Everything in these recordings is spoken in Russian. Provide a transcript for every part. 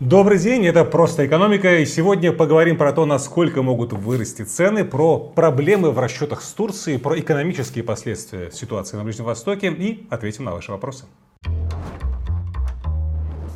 Добрый день, это «Просто экономика», и сегодня поговорим про то, насколько могут вырасти цены, про проблемы в расчетах с Турцией, про экономические последствия ситуации на Ближнем Востоке и ответим на ваши вопросы.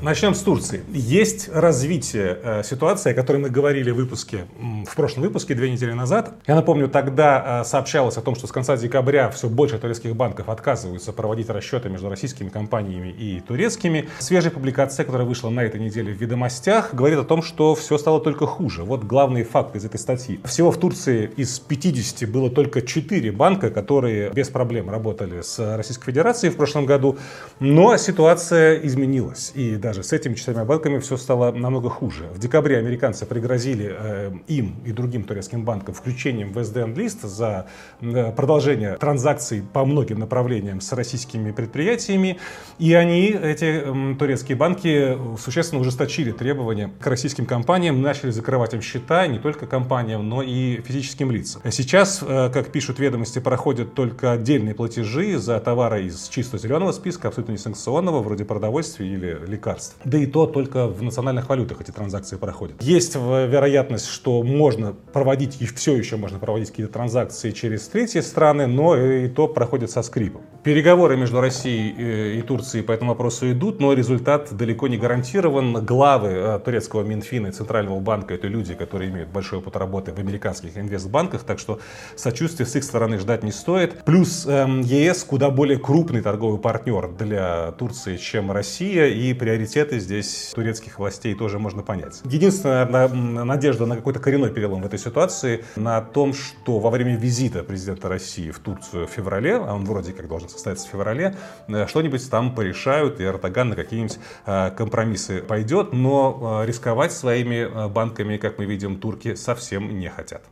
Начнем с Турции. Есть развитие э, ситуации, о которой мы говорили в выпуске, в прошлом выпуске, две недели назад. Я напомню, тогда э, сообщалось о том, что с конца декабря все больше турецких банков отказываются проводить расчеты между российскими компаниями и турецкими. Свежая публикация, которая вышла на этой неделе в «Ведомостях», говорит о том, что все стало только хуже. Вот главные факты из этой статьи. Всего в Турции из 50 было только 4 банка, которые без проблем работали с Российской Федерацией в прошлом году. Но ситуация изменилась. И даже даже с этими четырьмя банками все стало намного хуже. В декабре американцы пригрозили э, им и другим турецким банкам включением в SDN-лист за э, продолжение транзакций по многим направлениям с российскими предприятиями. И они, эти турецкие банки, существенно ужесточили требования к российским компаниям, начали закрывать им счета не только компаниям, но и физическим лицам. Сейчас, э, как пишут ведомости, проходят только отдельные платежи за товары из чисто зеленого списка, абсолютно несанкционного, вроде продовольствия или лекарств лекарств. Да и то только в национальных валютах эти транзакции проходят. Есть вероятность, что можно проводить, и все еще можно проводить какие-то транзакции через третьи страны, но и то проходит со скрипом. Переговоры между Россией э, и Турцией по этому вопросу идут, но результат далеко не гарантирован. Главы э, турецкого Минфина и Центрального банка это люди, которые имеют большой опыт работы в американских инвестбанках, так что сочувствия с их стороны ждать не стоит. Плюс эм, ЕС куда более крупный торговый партнер для Турции, чем Россия, и приоритет приоритеты здесь турецких властей тоже можно понять. Единственная надежда на какой-то коренной перелом в этой ситуации на том, что во время визита президента России в Турцию в феврале, а он вроде как должен состояться в феврале, э, что-нибудь там порешают, и Эрдоган на какие-нибудь э, компромиссы пойдет, но э, рисковать своими банками, как мы видим, турки совсем не хотят.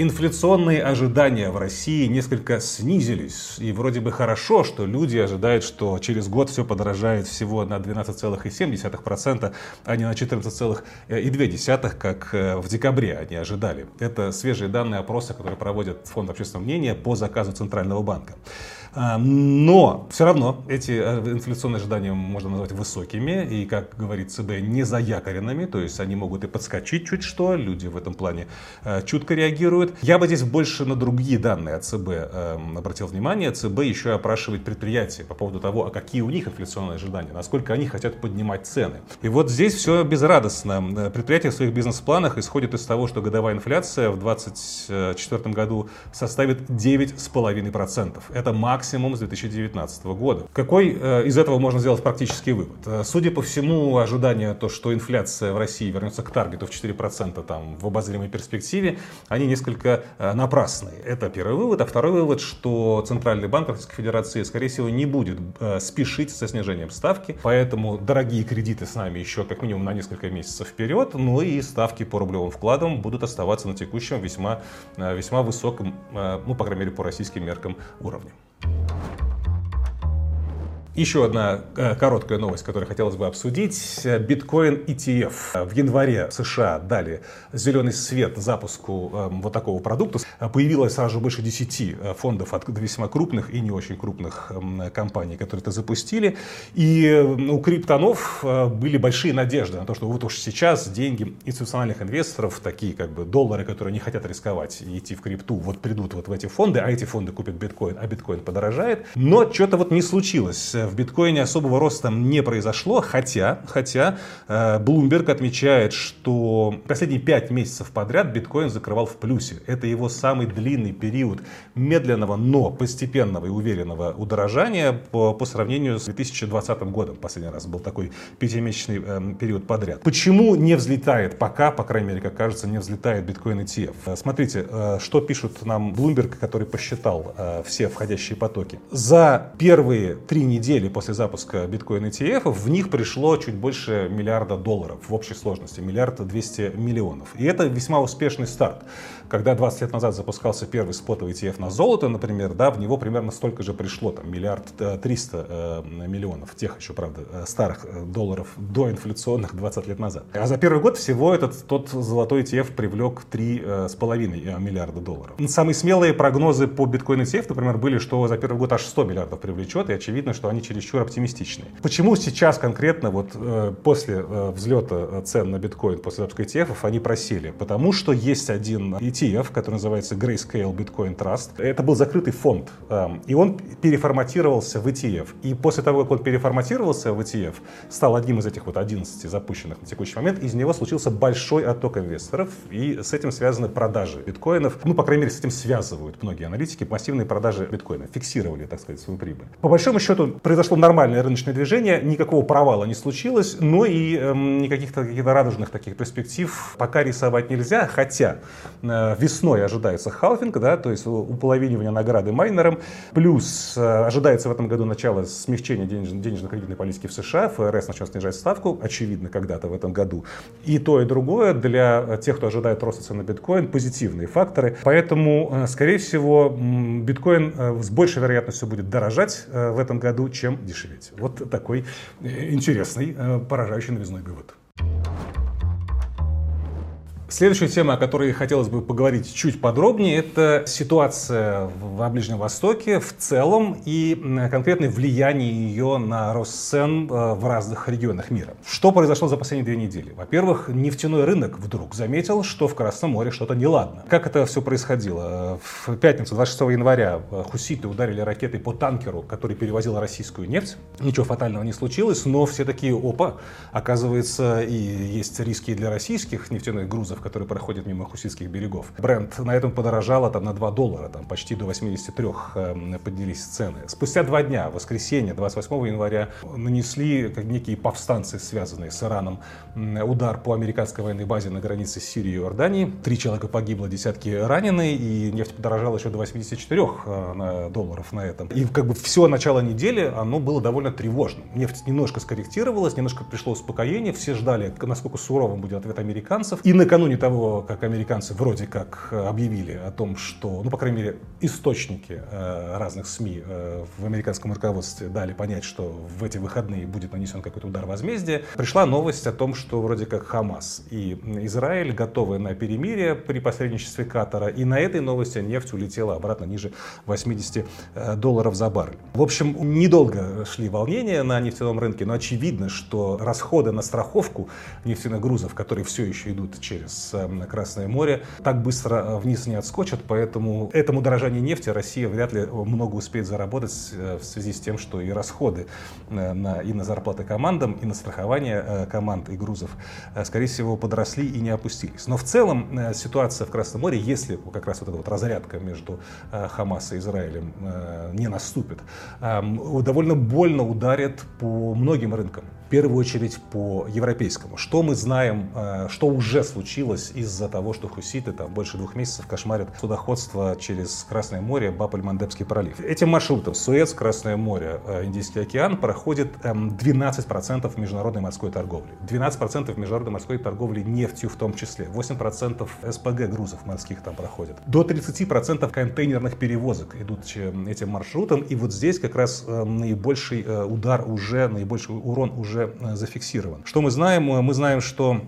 Инфляционные ожидания в России несколько снизились. И вроде бы хорошо, что люди ожидают, что через год все подорожает всего на 12,7%, а не на 14,2%, как э, в декабре они ожидали. Это свежие данные опроса, которые проводят Фонд общественного мнения по заказу Центрального банка. А, но все равно эти э, инфляционные ожидания можно назвать высокими и, как говорит ЦБ, не заякоренными, то есть они могут и подскочить чуть что, люди в этом плане э, чутко реагируют. Я бы здесь больше на другие данные от ЦБ эм, обратил внимание. ЦБ еще опрашивает предприятия по поводу того, а какие у них инфляционные ожидания, насколько они хотят поднимать цены. И вот здесь все безрадостно. Э, предприятия в своих бизнес-планах исходят из того, что годовая инфляция в 2024 году составит 9,5%. Это максимум максимум с 2019 года. Какой э, из этого можно сделать практический вывод? Э, судя по всему, ожидание то, что инфляция в России вернется к таргету в 4% там, в обозримой перспективе, они несколько э, напрасные. Это первый вывод. А второй вывод, что Центральный банк Российской Федерации, скорее всего, не будет спешить со снижением ставки, поэтому дорогие кредиты с нами еще как минимум на несколько месяцев вперед, ну и ставки по рублевым вкладам будут оставаться на текущем весьма, весьма высоком, ну, по крайней мере, по российским меркам уровне. you Еще одна э, короткая новость, которую хотелось бы обсудить. Биткоин ETF. В январе США дали зеленый свет запуску эм, вот такого продукта. Появилось сразу больше 10 э, фондов от весьма крупных и не очень крупных эм, компаний, которые это запустили. И у криптонов э, были большие надежды на то, что вот уж сейчас деньги институциональных инвесторов, такие как бы доллары, которые не хотят рисковать и идти в крипту, вот придут вот в ээти фонды, а эти фонды купят биткоин, а биткоин подорожает. Но что-то вот не случилось в биткоине особого роста не произошло, хотя, хотя э, Bloomberg отмечает, что последние 5 месяцев подряд биткоин закрывал в плюсе. Это его самый длинный период медленного, но постепенного и уверенного удорожания по, по сравнению с 2020 годом. Последний раз был такой пятимесячный э, период подряд. Почему не взлетает пока, по крайней мере, как кажется, не взлетает биткоин ETF? Э, смотрите, что пишут нам Bloomberg, который посчитал все входящие потоки. За первые три недели недели после запуска биткоин ETF в них пришло чуть больше миллиарда долларов в общей сложности, миллиард двести миллионов. И это весьма успешный старт. Когда 20 лет назад запускался первый спотовый ETF на золото, например, да, в него примерно столько же пришло, там, миллиард э, триста э, миллионов, тех еще, правда, э, старых долларов до инфляционных 20 лет назад. А за первый год всего этот тот золотой ETF привлек 3,5 миллиарда долларов. Самые смелые прогнозы по биткоин ETF, например, были, что за первый год аж 100 миллиардов привлечет, и очевидно, что они чересчур оптимистичны. Почему сейчас конкретно вот после взлета цен на биткоин, после запуска ETF, они просели? Потому что есть один ETF, который называется Grayscale Bitcoin Trust. Это был закрытый фонд, эм, и он переформатировался в ETF. И после того, как он переформатировался в ETF, стал одним из этих вот 11 запущенных на текущий момент, из него случился большой отток инвесторов, и с этим связаны продажи биткоинов. Ну, по крайней мере, с этим связывают многие аналитики массивные продажи биткоина, фиксировали, так сказать, свою прибыль. По большому счету произошло нормальное рыночное движение, никакого провала не случилось, но и эм, никаких каких радужных таких перспектив пока рисовать нельзя, хотя э, весной ожидается халфинг, да, то есть уполовинивание награды майнерам, плюс э, ожидается в этом году начало смягчения денежно-кредитной политики в США, ФРС начнет снижать ставку, очевидно, когда-то в этом году. И то, и другое для тех, кто ожидает роста цен на биткоин, позитивные факторы. Поэтому, э, скорее всего, биткоин э, с большей вероятностью будет дорожать э, в этом году, чем дешеветь. Вот такой интересный, поражающий новизной вывод. Следующая тема, о которой хотелось бы поговорить чуть подробнее, это ситуация в Ближнем Востоке в целом и конкретное влияние ее на рост цен э, в разных регионах мира. Что произошло за последние две недели? Во-первых, нефтяной рынок вдруг заметил, что в Красном море что-то неладно. Как это все происходило? В пятницу, 26 января, э, хуситы ударили ракетой по танкеру, который перевозил российскую нефть. Ничего фатального не случилось, но все такие, опа, оказывается, и есть риски для российских нефтяных грузов, грузов, которые проходят мимо хуситских берегов. Бренд на этом подорожало там, на 2 доллара, там, почти до 83 э, поднялись цены. Спустя два дня, в воскресенье, 28 января, нанесли как некие повстанцы, связанные с Ираном, удар по американской военной базе на границе Сирии и Иордании. Три человека погибло, десятки ранены, и нефть подорожала еще до 84 э, долларов на этом. И как бы все начало недели, оно было довольно тревожным. Нефть немножко скорректировалась, немножко пришло успокоение, все ждали, насколько суровым будет ответ американцев. И накануне накануне того, как американцы вроде как э, объявили о том, что, ну, по крайней мере, источники э, разных СМИ э, в американском руководстве дали понять, что в эти выходные будет нанесен какой-то удар возмездия, пришла новость о том, что вроде как Хамас и Израиль готовы на перемирие при посредничестве Катара, и на этой новости нефть улетела обратно ниже 80 долларов за баррель. В общем, недолго шли волнения на нефтяном рынке, но очевидно, что расходы на страховку нефтяных грузов, которые все еще идут через через эм, Красное море, так быстро э, вниз не отскочат, поэтому этому дорожанию нефти Россия вряд ли много успеет заработать э, в связи с тем, что и расходы э, на, и на зарплаты командам, и на страхование команд и грузов, скорее всего, подросли и не опустились. Но в целом ситуация в Красном море, если как раз вот эта вот разрядка между Хамас и Израилем не наступит, эм, довольно больно ударит по многим рынкам в первую очередь по европейскому. Что мы знаем, э, что уже случилось из-за того, что хуситы там больше двух месяцев кошмарят судоходство через Красное море, Баб-эль-Мандебский пролив. Этим маршрутом Суэц, Красное море, э, Индийский океан проходит 12% эм, международной морской торговли. 12% международной морской торговли нефтью в том числе. 8% СПГ грузов морских там проходит. До 30% контейнерных перевозок идут этим маршрутом. И вот здесь как раз э, наибольший удар уже, наибольший урон уже э, зафиксирован. Что мы знаем? Мы знаем, что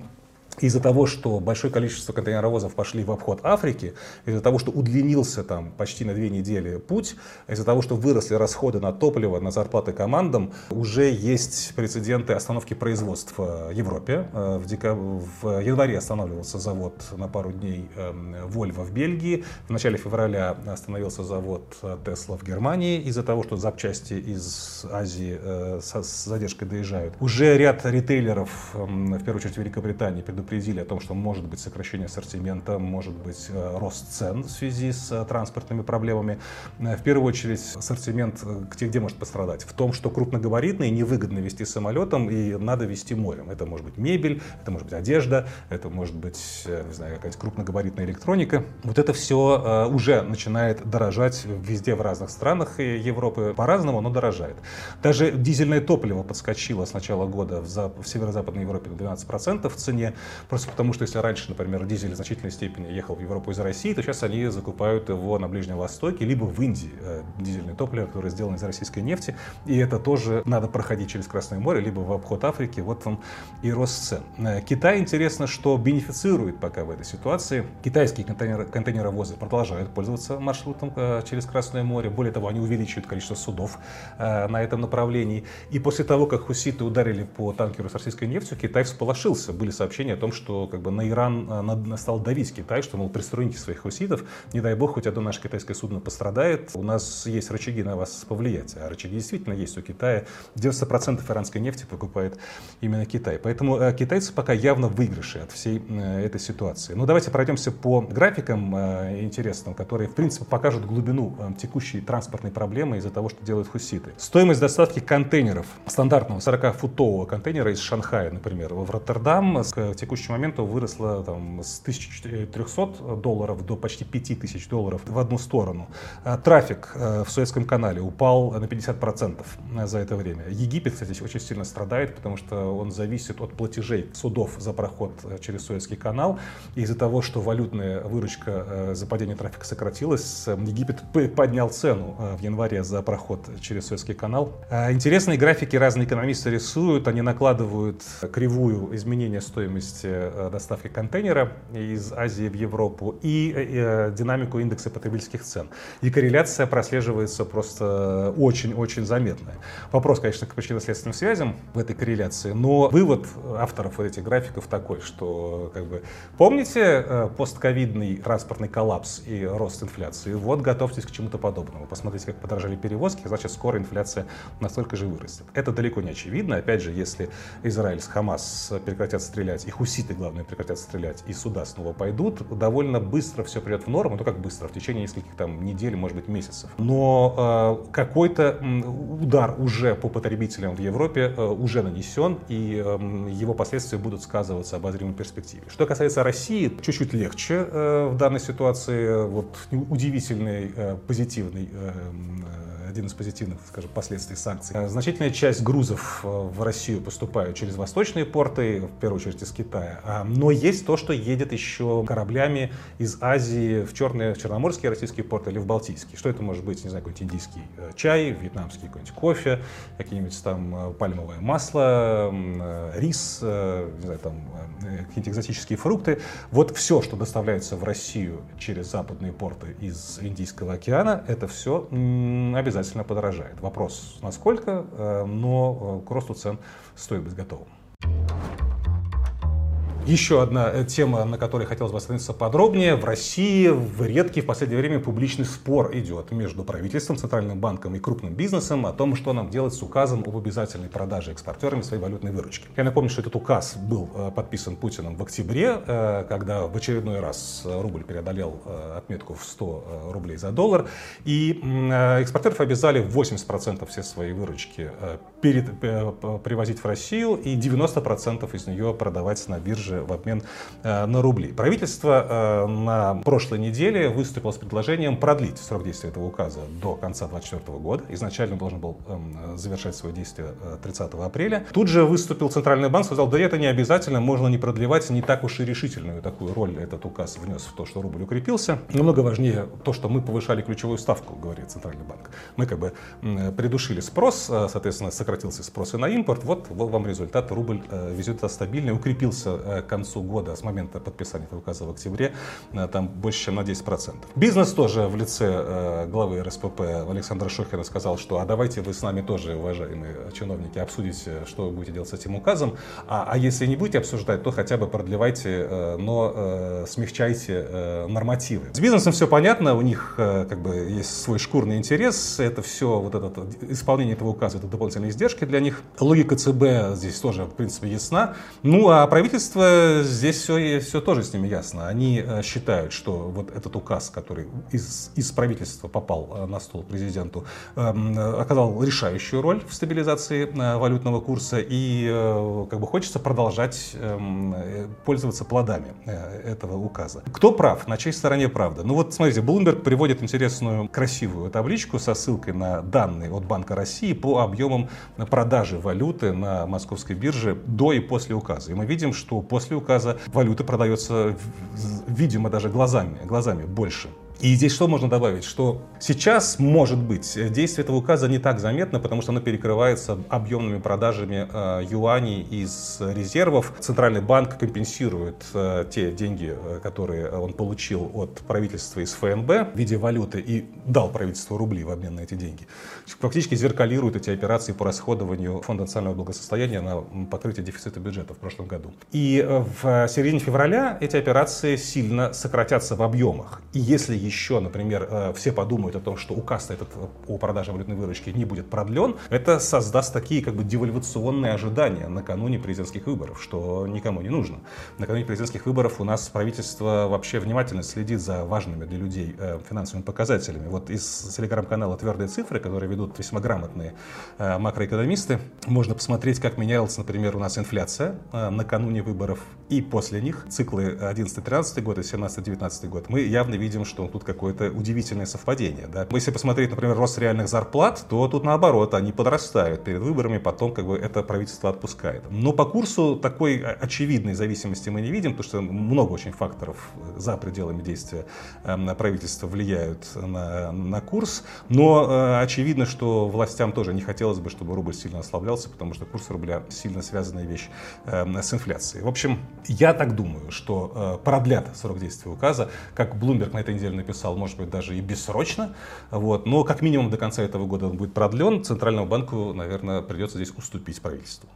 из-за того, что большое количество контейнеровозов пошли в обход Африки, из-за того, что удлинился там почти на две недели путь, из-за того, что выросли расходы на топливо, на зарплаты командам, уже есть прецеденты остановки производства в Европе. Э, в, декаб... в январе останавливался завод на пару дней Volvo эм, в Бельгии. В начале февраля остановился завод Tesla в Германии из-за того, что запчасти из Азии э, с задержкой доезжают. Уже ряд ритейлеров, эм, в первую очередь в Великобритании, предупредили предупредили о том, что может быть сокращение ассортимента, может быть э, рост цен в связи с э, транспортными проблемами. Э, в первую очередь ассортимент где, где может пострадать? В том, что крупногабаритные невыгодно вести самолетом и надо вести морем. Это может быть мебель, это может быть одежда, это может быть, не знаю, какая-то крупногабаритная электроника. Вот это все уже начинает дорожать везде в разных странах Европы по-разному, но дорожает. Даже дизельное топливо подскочило с начала года в, в северо-западной Европе на 12% в цене. Просто потому, что если раньше, например, дизель в значительной степени ехал в Европу из России, то сейчас они закупают его на Ближнем Востоке, либо в Индии э, дизельное топливо, которое сделано из российской нефти. И это тоже надо проходить через Красное море, либо в обход Африки. Вот вам и рост цен. Э, Китай, интересно, что бенефицирует пока в этой ситуации. Китайские контейнер, контейнеровозы продолжают пользоваться маршрутом э, через Красное море. Более того, они увеличивают количество судов на этом направлении. И после того, как хуситы ударили по танкеру с российской нефтью, Китай всполошился. Были сообщения том, что как бы, на Иран стал давить Китай, что, мол, пристроите своих хуситов, не дай бог, хоть одно наше китайское судно пострадает. У нас есть рычаги на вас повлиять. А рычаги действительно есть у Китая. 90% иранской нефти покупает именно Китай. Поэтому э, китайцы пока явно выигрыши от всей э, этой ситуации. Ну, давайте пройдемся по графикам э, интересным, которые, в принципе, покажут глубину текущей транспортной проблемы из-за того, что делают хуситы. Стоимость доставки контейнеров, стандартного 40-футового контейнера из Шанхая, например, в Роттердам к текущему моменту выросла там, с 1300 долларов до почти 5000 долларов в одну сторону. А трафик в Суэцком канале упал на 50% за это время. Египет, кстати, очень сильно страдает, потому что он зависит от платежей судов за проход э, через Суэцкий канал. Из-за того, что валютная выручка э, за падение трафика сократилась, э, Египет поднял цену в январе за проход через Суэцкий канал. А интересные графики разные экономисты рисуют. Они накладывают кривую изменения стоимости доставки контейнера из Азии в Европу и динамику индекса потребительских цен. И корреляция прослеживается просто очень-очень заметная. Вопрос, конечно, к причинно-следственным связям в этой корреляции, но вывод авторов этих графиков такой, что как бы помните э, постковидный транспортный коллапс и рост инфляции? Вот готовьтесь к чему-то подобному. Посмотрите, как подорожали перевозки, значит, скоро инфляция настолько же вырастет. Это далеко не очевидно. Опять же, если Израиль с Хамас прекратят стрелять, и хуситы, главное, прекратят стрелять, и суда снова пойдут, довольно быстро все придет в норму, ну как быстро, в течение нескольких там недель, может быть, месяцев. Но э, какой-то удар уже по потребителям в Европе э, уже нанесен, и э, его последствия будут сказываться в обозримой перспективе. Что касается России, чуть-чуть легче э, в данной ситуации. Вот удивительный, э, позитивный э, один из позитивных, скажем, последствий санкций. Э, значительная часть грузов э, в Россию поступают через восточные порты, в первую очередь из Китая. А, но есть то, что едет еще кораблями из Азии в черные, в черноморские российские порты или в Балтийские. Что это может быть? Не знаю, какой-нибудь индийский э, чай, вьетнамский какой-нибудь кофе, какие-нибудь там пальмовое масло, рис, не знаю, там какие-то экзотические фрукты. Вот все, что доставляется в Россию через западные порты из Индийского океана, это все обязательно обязательно подорожает. Вопрос, насколько, э, но э, к росту цен стоит быть готовым. Еще одна э, тема, на которой хотелось бы остановиться подробнее. В России в редкий в последнее время публичный спор идет между правительством, Центральным банком и крупным бизнесом о том, что нам делать с указом об обязательной продаже экспортерами своей валютной выручки. Я напомню, что этот указ был э, подписан Путиным в октябре, э, когда в очередной раз рубль преодолел отметку в 100 рублей за доллар. И экспортеров обязали 80% все своей выручки перед, привозить в Россию и 90% из нее продавать на бирже в обмен э, на рубли. Правительство э, на прошлой неделе выступило с предложением продлить срок действия этого указа до конца 2024 года. Изначально должен был эм, завершать свое действие 30 э, апреля. Тут же выступил Центральный банк, сказал, да это не обязательно, можно не продлевать, не так уж и решительную такую роль этот указ внес в то, что рубль укрепился. Намного важнее то, что мы повышали ключевую ставку, говорит Центральный банк. Мы как бы придушили спрос, соответственно, сократился спрос и на импорт. Вот, вам результат. Рубль везет стабильный, укрепился концу года, с момента подписания указа в октябре, э, там больше, чем на 10%. Бизнес тоже в лице э, главы РСПП Александра Шохина сказал, что а давайте вы с нами тоже, уважаемые чиновники, обсудите, что вы будете делать с этим указом, а, а если не будете обсуждать, то хотя бы продлевайте, э, но смягчайте нормативы. С бизнесом все понятно, у них как бы есть свой шкурный интерес, это все, вот это исполнение этого указа, это дополнительные издержки для них. Логика ЦБ здесь тоже, в принципе, ясна. Ну, а правительство здесь все, все тоже с ними ясно. Они э, считают, что вот этот указ, который из, из правительства попал э, на стол президенту, эм, оказал решающую роль в стабилизации э, валютного курса и как бы хочется продолжать эм, пользоваться плодами этого указа. Кто прав? На чьей стороне правда? Ну вот смотрите, Bloomberg приводит интересную красивую табличку со ссылкой на данные от Банка России по объемам продажи валюты на московской бирже до и после указа. И мы видим, что после после указа валюты продается, видимо, даже глазами, глазами больше. И здесь что можно добавить? Что сейчас, может быть, действие этого указа не так заметно, потому что оно перекрывается объемными продажами э, юаней из резервов. Центральный банк компенсирует э, те деньги, э, которые он получил от правительства из ФНБ в виде валюты и дал правительству рубли в обмен на эти деньги. Фактически зеркалирует эти операции по расходованию Фонда национального благосостояния на покрытие дефицита бюджета в прошлом году. И э, в середине февраля эти операции сильно сократятся в объемах. И если еще, например, э, все подумают о том, что указ этот о продаже валютной выручки не будет продлен, это создаст такие как бы девальвационные ожидания накануне президентских выборов, что никому не нужно. Накануне президентских выборов у нас правительство вообще внимательно следит за важными для людей э, финансовыми показателями. Вот из телеграм-канала «Твердые цифры», которые ведут весьма грамотные э, макроэкономисты, можно посмотреть, как менялась, например, у нас инфляция накануне выборов и после них, циклы 11-13 год и 17-19 год. Мы явно видим, что тут тут какое-то удивительное совпадение. Да? Если посмотреть, например, рост реальных зарплат, то тут наоборот, они подрастают перед выборами, потом как бы это правительство отпускает. Но по курсу такой очевидной зависимости мы не видим, потому что много очень факторов за пределами действия эм, правительства влияют на, на курс. Но э, очевидно, что властям тоже не хотелось бы, чтобы рубль сильно ослаблялся, потому что курс рубля сильно связанная вещь эм, с инфляцией. В общем, я так думаю, что э, продлят срок действия указа, как Bloomberg на этой неделе написал, написал, может быть, даже и бессрочно. Вот. Но как минимум до конца этого года он будет продлен. Центральному банку, наверное, придется здесь уступить правительству.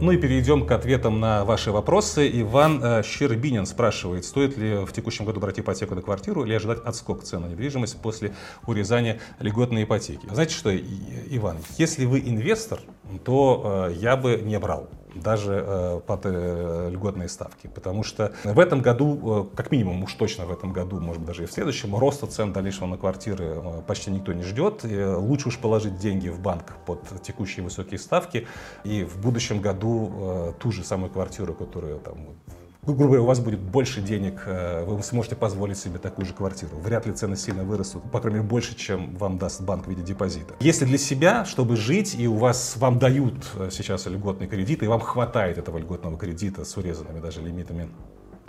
Ну и перейдем к ответам на ваши вопросы. Иван э, Щербинин спрашивает, стоит ли в текущем году брать ипотеку на квартиру или ожидать отскок цен на недвижимость после урезания льготной ипотеки. Знаете что, Иван, если вы инвестор, то э, я бы не брал даже э, под э, льготные ставки. Потому что в этом году, э, как минимум уж точно в этом году, может быть даже и в следующем, роста цен дальнейшего на квартиры почти никто не ждет. И лучше уж положить деньги в банк под текущие высокие ставки и в будущем году ту же самую квартиру, которую там грубо говоря, у вас будет больше денег, э, вы сможете позволить себе такую же квартиру. Вряд ли цены сильно вырастут, по крайней мере, больше, чем вам даст банк в виде депозита. Если для себя, чтобы жить, и у вас, вам дают э, сейчас льготный кредит, и вам хватает этого льготного кредита с урезанными даже лимитами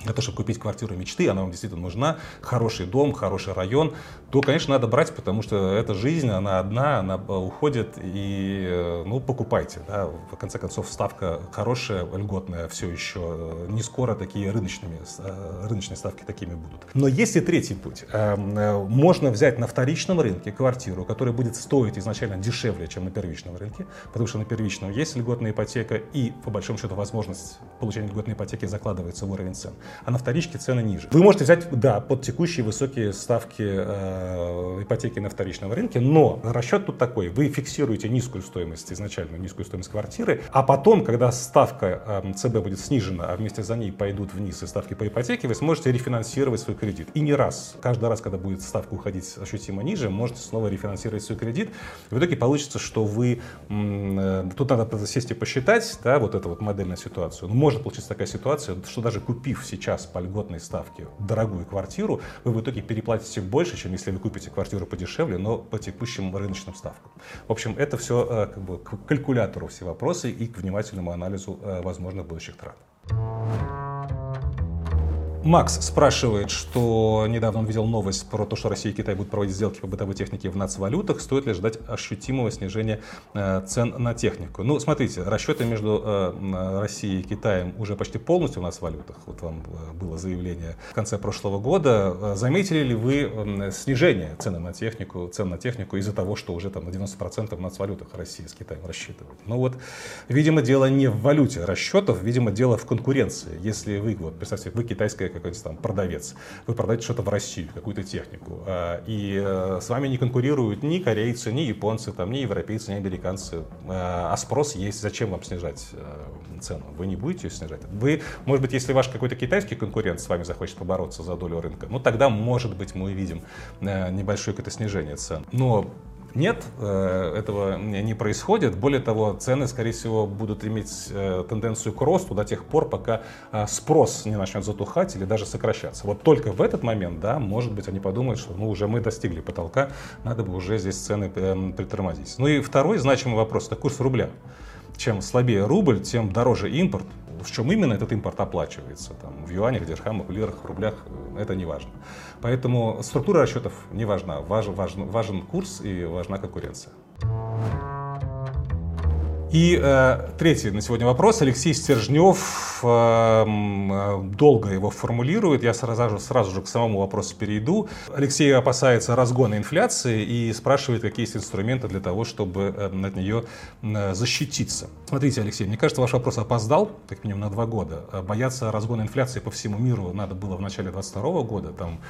для того, чтобы купить квартиру мечты, она вам действительно нужна, хороший дом, хороший район, то, конечно, надо брать, потому что эта жизнь, она одна, она уходит, и, э, ну, покупайте, да, в конце концов, ставка хорошая, льготная все еще, не скоро такие рыночными, э, рыночные ставки такими будут. Но есть и третий путь. Эм, э, можно взять на вторичном рынке квартиру, которая будет стоить изначально дешевле, чем на первичном рынке, потому что на первичном есть льготная ипотека, и, по большому счету, возможность получения льготной ипотеки закладывается в уровень цен а на вторичке цены ниже. Вы можете взять, да, под текущие высокие ставки э, ипотеки на вторичном рынке, но расчет тут такой, вы фиксируете низкую стоимость, изначально низкую стоимость квартиры, а потом, когда ставка э, ЦБ будет снижена, а вместе за ней пойдут вниз и ставки по ипотеке, вы сможете рефинансировать свой кредит. И не раз, каждый раз, когда будет ставка уходить ощутимо ниже, можете снова рефинансировать свой кредит. В итоге получится, что вы, э, тут надо сесть и посчитать, да, вот эту вот модельную ситуацию. Но может получиться такая ситуация, что даже купив сейчас по льготной ставке дорогую квартиру, вы в итоге переплатите больше, чем если вы купите квартиру подешевле, но по текущим рыночным ставкам. В общем, это все э, как бы к калькулятору все вопросы и к внимательному анализу э, возможных будущих трат. Макс спрашивает, что недавно он видел новость про то, что Россия и Китай будут проводить сделки по бытовой технике в нацвалютах. Стоит ли ждать ощутимого снижения э, цен на технику? Ну, смотрите, расчеты между э, Россией и Китаем уже почти полностью в нацвалютах. Вот вам э, было заявление в конце прошлого года. Заметили ли вы снижение цены на технику, цен на технику из-за того, что уже там на 90% в нацвалютах Россия с Китаем рассчитывает? Ну вот, видимо, дело не в валюте расчетов, видимо, дело в конкуренции. Если вы, вот, представьте, вы китайская какой-то там продавец, вы продаете что-то в Россию, какую-то технику, а, и э, с вами не конкурируют ни корейцы, ни японцы, там, ни европейцы, ни американцы, а, а спрос есть, зачем вам снижать э, цену? Вы не будете ее снижать. Вы, может быть, если ваш какой-то китайский конкурент с вами захочет побороться за долю рынка, ну тогда, может быть, мы увидим э, небольшое какое-то снижение цен. Но нет, э, этого не происходит. Более того, цены, скорее всего, будут иметь э, тенденцию к росту до тех пор, пока э, спрос не начнет затухать или даже сокращаться. Вот только в этот момент, да, может быть, они подумают, что ну, уже мы достигли потолка, надо бы уже здесь цены притормозить. Ну и второй значимый вопрос – это курс рубля. чем слабее рубль, тем дороже импорт. В чем именно этот импорт оплачивается? Там, в юанях, дирхамах, лирах, рублях, это не важно. Поэтому структура расчетов не важна. Важен, важен, важен курс и важна конкуренция. И э, третий на сегодня вопрос. Алексей Стержнев э, э, долго его формулирует. Я сразу, сразу же к самому вопросу перейду. Алексей опасается разгона инфляции и спрашивает, какие есть инструменты для того, чтобы э, от нее э, защититься. Смотрите, Алексей, мне кажется, ваш вопрос опоздал, как минимум на два года. Бояться разгона инфляции по всему миру надо было в начале 2022 года. Там,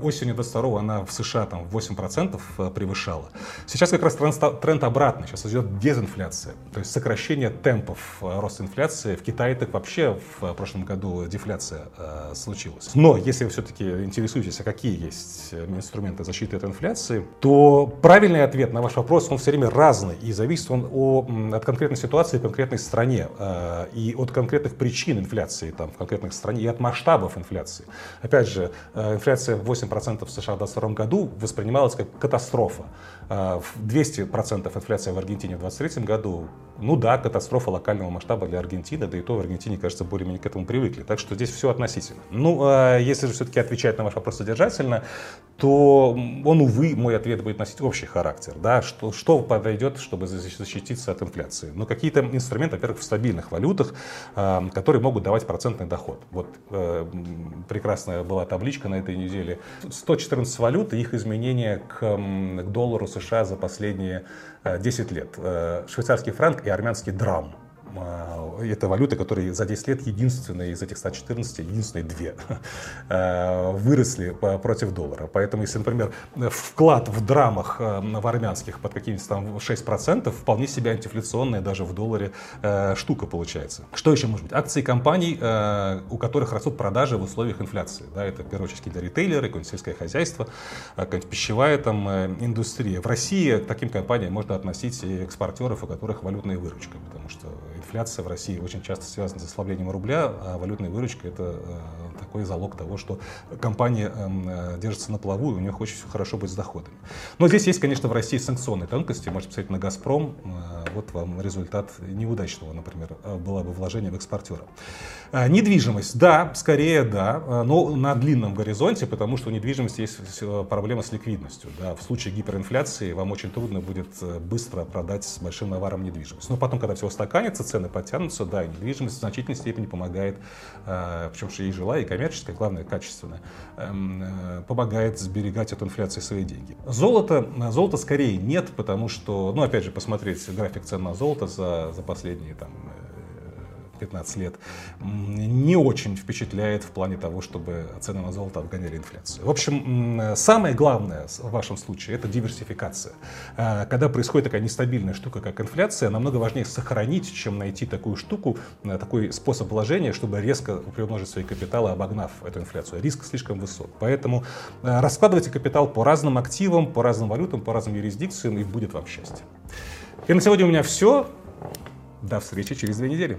осенью 2022 она в США там, 8% э, превышала. Сейчас как раз тренд, тренд обратный. Сейчас идет дезинфляция. То сокращение темпов э, роста инфляции. В Китае так вообще в прошлом году дефляция э, случилась. Но если вы все-таки интересуетесь, а какие есть э, инструменты защиты от инфляции, то правильный ответ на ваш вопрос, он все время разный. И зависит он о, от конкретной ситуации в конкретной стране. Э, и от конкретных причин инфляции там, в конкретной стране, и от масштабов инфляции. Опять же, э, инфляция в 8% в США в 2022 году воспринималась как катастрофа. Э, 200% инфляция в Аргентине в 2023 году ну да, катастрофа локального масштаба для Аргентины, да и то в Аргентине, кажется, более-менее к этому привыкли. Так что здесь все относительно. Ну, а если же все-таки отвечать на ваш вопрос содержательно, то он, увы, мой ответ будет носить общий характер. Да? Что, что подойдет, чтобы защититься от инфляции? Ну, какие-то инструменты, во-первых, в стабильных валютах, а, которые могут давать процентный доход. Вот э, прекрасная была табличка на этой неделе. 114 валют и их изменения к, к доллару США за последние 10 э, лет. Э, швейцарский франк и армянский драм. А, это валюты, которые за 10 лет единственные из этих 114, единственные две, э, выросли против доллара. Поэтому, если, например, вклад в драмах э, в армянских под какими-то там 6%, вполне себе антиинфляционная даже в долларе э, штука получается. Что еще может быть? Акции компаний, у которых растут продажи в условиях инфляции. Да, это, в первую очередь, какие-то ритейлеры, какое-нибудь сельское хозяйство, какая-нибудь пищевая там индустрия. В России к таким компаниям можно относить и экспортеров, у которых валютная выручка, потому что инфляция в России очень часто связана с ослаблением рубля, а валютная выручка – это э, такой залог того, что компания эм, э, держится на плаву, и у нее очень все хорошо быть с доходами. Но здесь есть, конечно, в России санкционные тонкости. Можете посмотреть на «Газпром». Э, вот вам результат неудачного, например, было бы вложение в экспортера. Недвижимость. Да, скорее да, но на длинном горизонте, потому что у недвижимости есть проблема с ликвидностью. Да. В случае гиперинфляции вам очень трудно будет быстро продать с большим наваром недвижимость. Но потом, когда все устаканится, цены подтянутся, да, и недвижимость в значительной степени помогает, э, причем что и жила, и коммерческая, главное, качественная, эм, э, помогает сберегать от инфляции свои деньги. Золото, золото скорее нет, потому что, ну, опять же, посмотреть график цен на золото за, за последние там 15 лет, не очень впечатляет в плане того, чтобы цены на золото обгоняли инфляцию. В общем, самое главное в вашем случае это диверсификация. А, когда происходит такая нестабильная штука, как инфляция, намного важнее сохранить, чем найти такую штуку, э, такой способ вложения, чтобы резко приумножить свои капиталы, обогнав эту инфляцию. Риск слишком высок. Поэтому э, раскладывайте капитал по разным активам, по разным валютам, по разным юрисдикциям, и будет вам счастье. И на сегодня у меня все. До встречи через две недели.